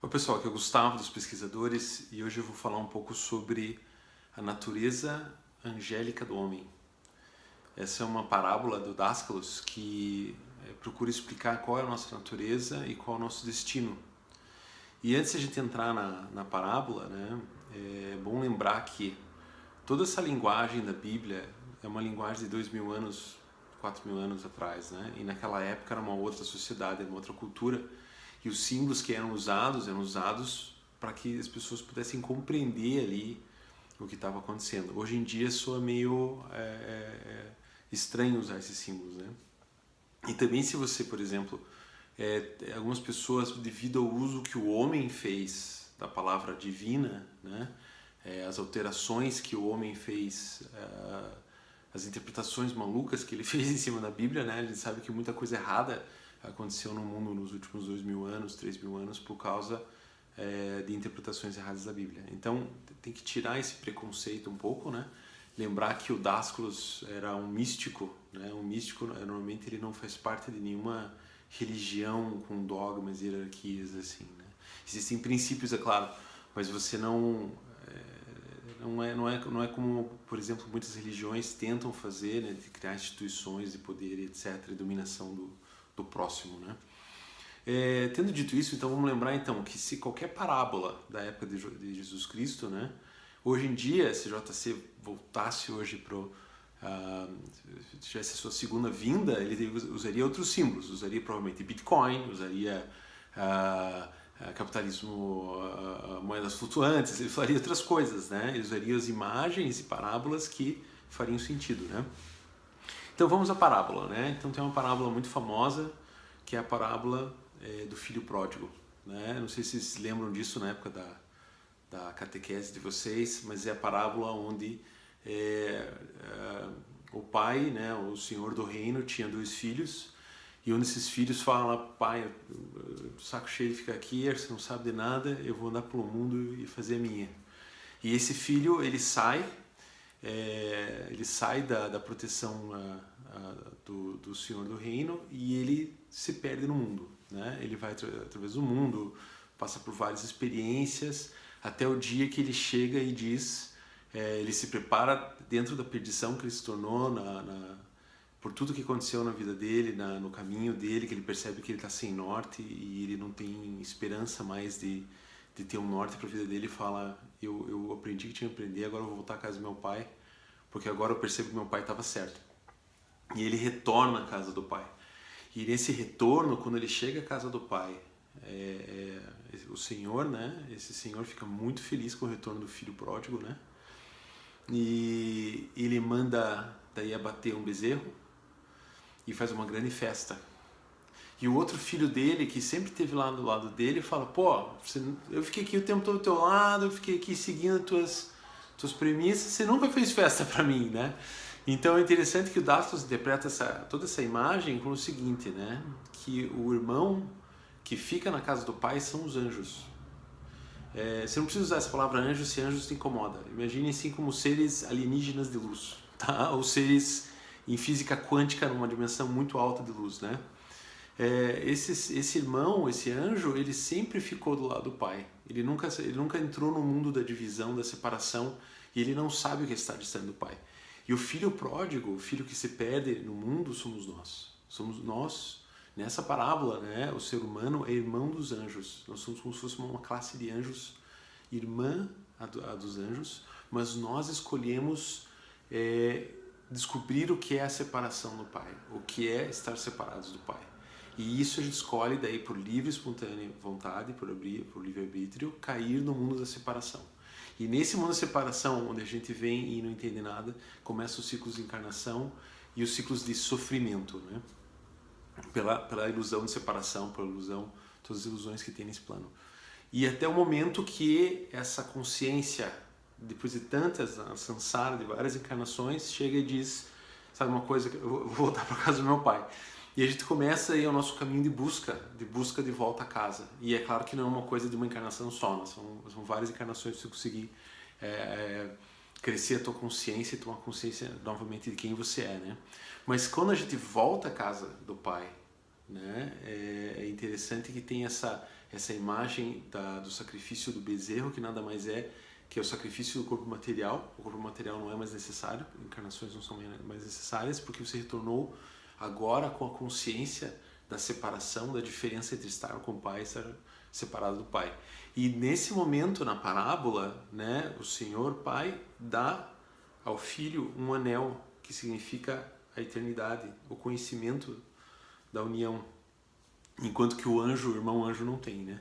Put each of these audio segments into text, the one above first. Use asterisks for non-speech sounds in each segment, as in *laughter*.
Oi pessoal, aqui é o Gustavo dos Pesquisadores e hoje eu vou falar um pouco sobre a natureza angélica do homem. Essa é uma parábola do Dáscalos que é, procura explicar qual é a nossa natureza e qual é o nosso destino. E antes de a gente entrar na, na parábola, né, é bom lembrar que toda essa linguagem da Bíblia é uma linguagem de dois mil anos, quatro mil anos atrás, né? E naquela época era uma outra sociedade, uma outra cultura e os símbolos que eram usados eram usados para que as pessoas pudessem compreender ali o que estava acontecendo. Hoje em dia soa meio é, é, é, estranho usar esses símbolos, né? E também se você, por exemplo, é, algumas pessoas devido ao uso que o homem fez da palavra divina, né? É, as alterações que o homem fez, é, as interpretações malucas que ele *laughs* fez em cima da Bíblia, né? A gente sabe que muita coisa errada aconteceu no mundo nos últimos dois mil anos, três mil anos, por causa é, de interpretações erradas da Bíblia. Então, tem que tirar esse preconceito um pouco, né? Lembrar que o Dásculos era um místico, né? Um místico, normalmente, ele não faz parte de nenhuma religião com dogmas e hierarquias, assim, né? Existem princípios, é claro, mas você não... É, não é, não, é, não é como, por exemplo, muitas religiões tentam fazer, né, de criar instituições de poder, etc., e dominação do, do próximo, né? É, tendo dito isso, então vamos lembrar então que se qualquer parábola da época de, Jesus Cristo, né, hoje em dia, se JC voltasse hoje para uh, tivesse a sua segunda vinda, ele usaria outros símbolos, usaria provavelmente Bitcoin, usaria uh, capitalismo, uh, moedas flutuantes, ele faria outras coisas, né? Ele usaria as imagens e parábolas que fariam sentido, né? Então vamos à parábola, né? Então tem uma parábola muito famosa que é a parábola é, do filho pródigo, né? Não sei se vocês lembram disso na época da, da catequese de vocês, mas é a parábola onde é, é, o pai, né, o senhor do reino, tinha dois filhos e um desses filhos fala: pai, o saco cheio de ficar aqui, você não sabe de nada, eu vou andar pelo mundo e fazer a minha. E esse filho ele sai é, ele sai da, da proteção a, a, do, do Senhor do Reino e ele se perde no mundo. Né? Ele vai através do mundo, passa por várias experiências, até o dia que ele chega e diz, é, ele se prepara dentro da perdição que ele se tornou, na, na por tudo que aconteceu na vida dele, na, no caminho dele, que ele percebe que ele está sem norte e ele não tem esperança mais de, de ter um norte para a vida dele e fala eu, eu aprendi que tinha que aprender agora eu vou voltar à casa do meu pai porque agora eu percebo que meu pai estava certo. E ele retorna à casa do pai. E nesse retorno quando ele chega à casa do pai é, é, o senhor né esse senhor fica muito feliz com o retorno do filho pródigo né? E ele manda daí abater um bezerro e faz uma grande festa e o outro filho dele, que sempre esteve lá do lado dele, fala: Pô, você, eu fiquei aqui o tempo todo do teu lado, eu fiquei aqui seguindo tuas, tuas premissas, você nunca fez festa para mim, né? Então é interessante que o Dastos interpreta essa, toda essa imagem com o seguinte, né? Que o irmão que fica na casa do pai são os anjos. É, você não precisa usar essa palavra anjo se anjos te incomoda. Imagine assim como seres alienígenas de luz, tá? Ou seres em física quântica numa dimensão muito alta de luz, né? É, esse, esse irmão, esse anjo, ele sempre ficou do lado do pai. Ele nunca, ele nunca entrou no mundo da divisão, da separação, e ele não sabe o que estar distante do pai. E o filho pródigo, o filho que se perde no mundo, somos nós. Somos nós. Nessa parábola, né, o ser humano é irmão dos anjos. Nós somos como se fosse uma classe de anjos, irmã a dos anjos, mas nós escolhemos é, descobrir o que é a separação do pai, o que é estar separados do pai. E isso a gente escolhe daí por livre espontânea vontade, por, abrir, por livre-arbítrio, cair no mundo da separação. E nesse mundo da separação, onde a gente vem e não entende nada, começam os ciclos de encarnação e os ciclos de sofrimento, né? Pela, pela ilusão de separação, pela ilusão, todas as ilusões que tem nesse plano. E até o momento que essa consciência, depois de tantas, a sansara, de várias encarnações, chega e diz, sabe uma coisa, eu vou voltar para casa do meu pai e a gente começa aí o nosso caminho de busca, de busca de volta a casa. E é claro que não é uma coisa de uma encarnação só, né? são, são várias encarnações para você conseguir é, é, crescer a tua consciência e tomar consciência novamente de quem você é, né? Mas quando a gente volta à casa do Pai, né? É, é interessante que tem essa essa imagem da, do sacrifício do bezerro, que nada mais é que é o sacrifício do corpo material. O corpo material não é mais necessário, encarnações não são mais necessárias, porque você retornou agora com a consciência da separação, da diferença entre estar com o Pai e estar separado do Pai. E nesse momento, na parábola, né, o Senhor Pai dá ao Filho um anel, que significa a eternidade, o conhecimento da união. Enquanto que o anjo, o irmão anjo, não tem, né?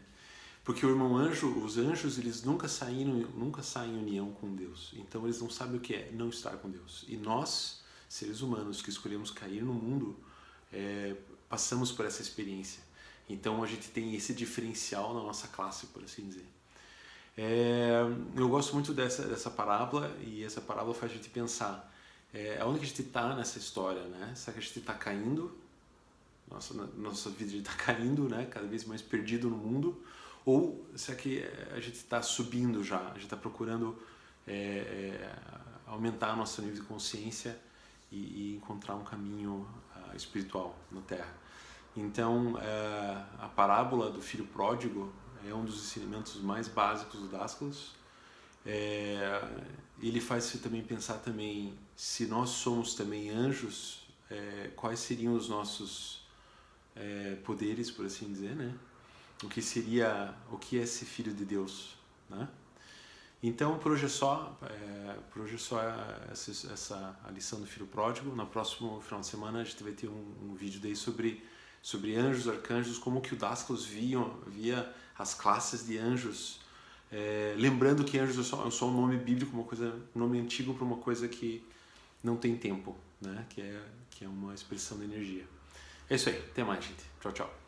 Porque o irmão anjo, os anjos, eles nunca saíram, nunca saem em união com Deus. Então eles não sabem o que é não estar com Deus. E nós, seres humanos que escolhemos cair no mundo, é, passamos por essa experiência. Então a gente tem esse diferencial na nossa classe, por assim dizer. É, eu gosto muito dessa, dessa parábola e essa parábola faz a gente pensar é, aonde que a gente está nessa história, né? Será que a gente está caindo? Nossa, nossa vida está *laughs* caindo, né? Cada vez mais perdido no mundo? Ou será que a gente está subindo já? A gente está procurando é, é, aumentar nosso nível de consciência e, e encontrar um caminho uh, espiritual na Terra? Então, uh, a parábola do filho pródigo é um dos ensinamentos mais básicos do Dascalos. É, ele faz você também pensar também se nós somos também anjos, é, quais seriam os nossos é, poderes, por assim dizer, né? O que seria, o que é ser filho de Deus, né? Então, por hoje é só, é, por hoje é só essa, essa a lição do filho pródigo. No próximo final de semana a gente vai ter um, um vídeo daí sobre sobre anjos, arcanjos, como que o Dascalos viam, via as classes de anjos, é, lembrando que anjos é só, é só, um nome bíblico, uma coisa, um nome antigo para uma coisa que não tem tempo, né? Que é que é uma expressão da energia. É isso aí. Até mais, gente. Tchau, tchau.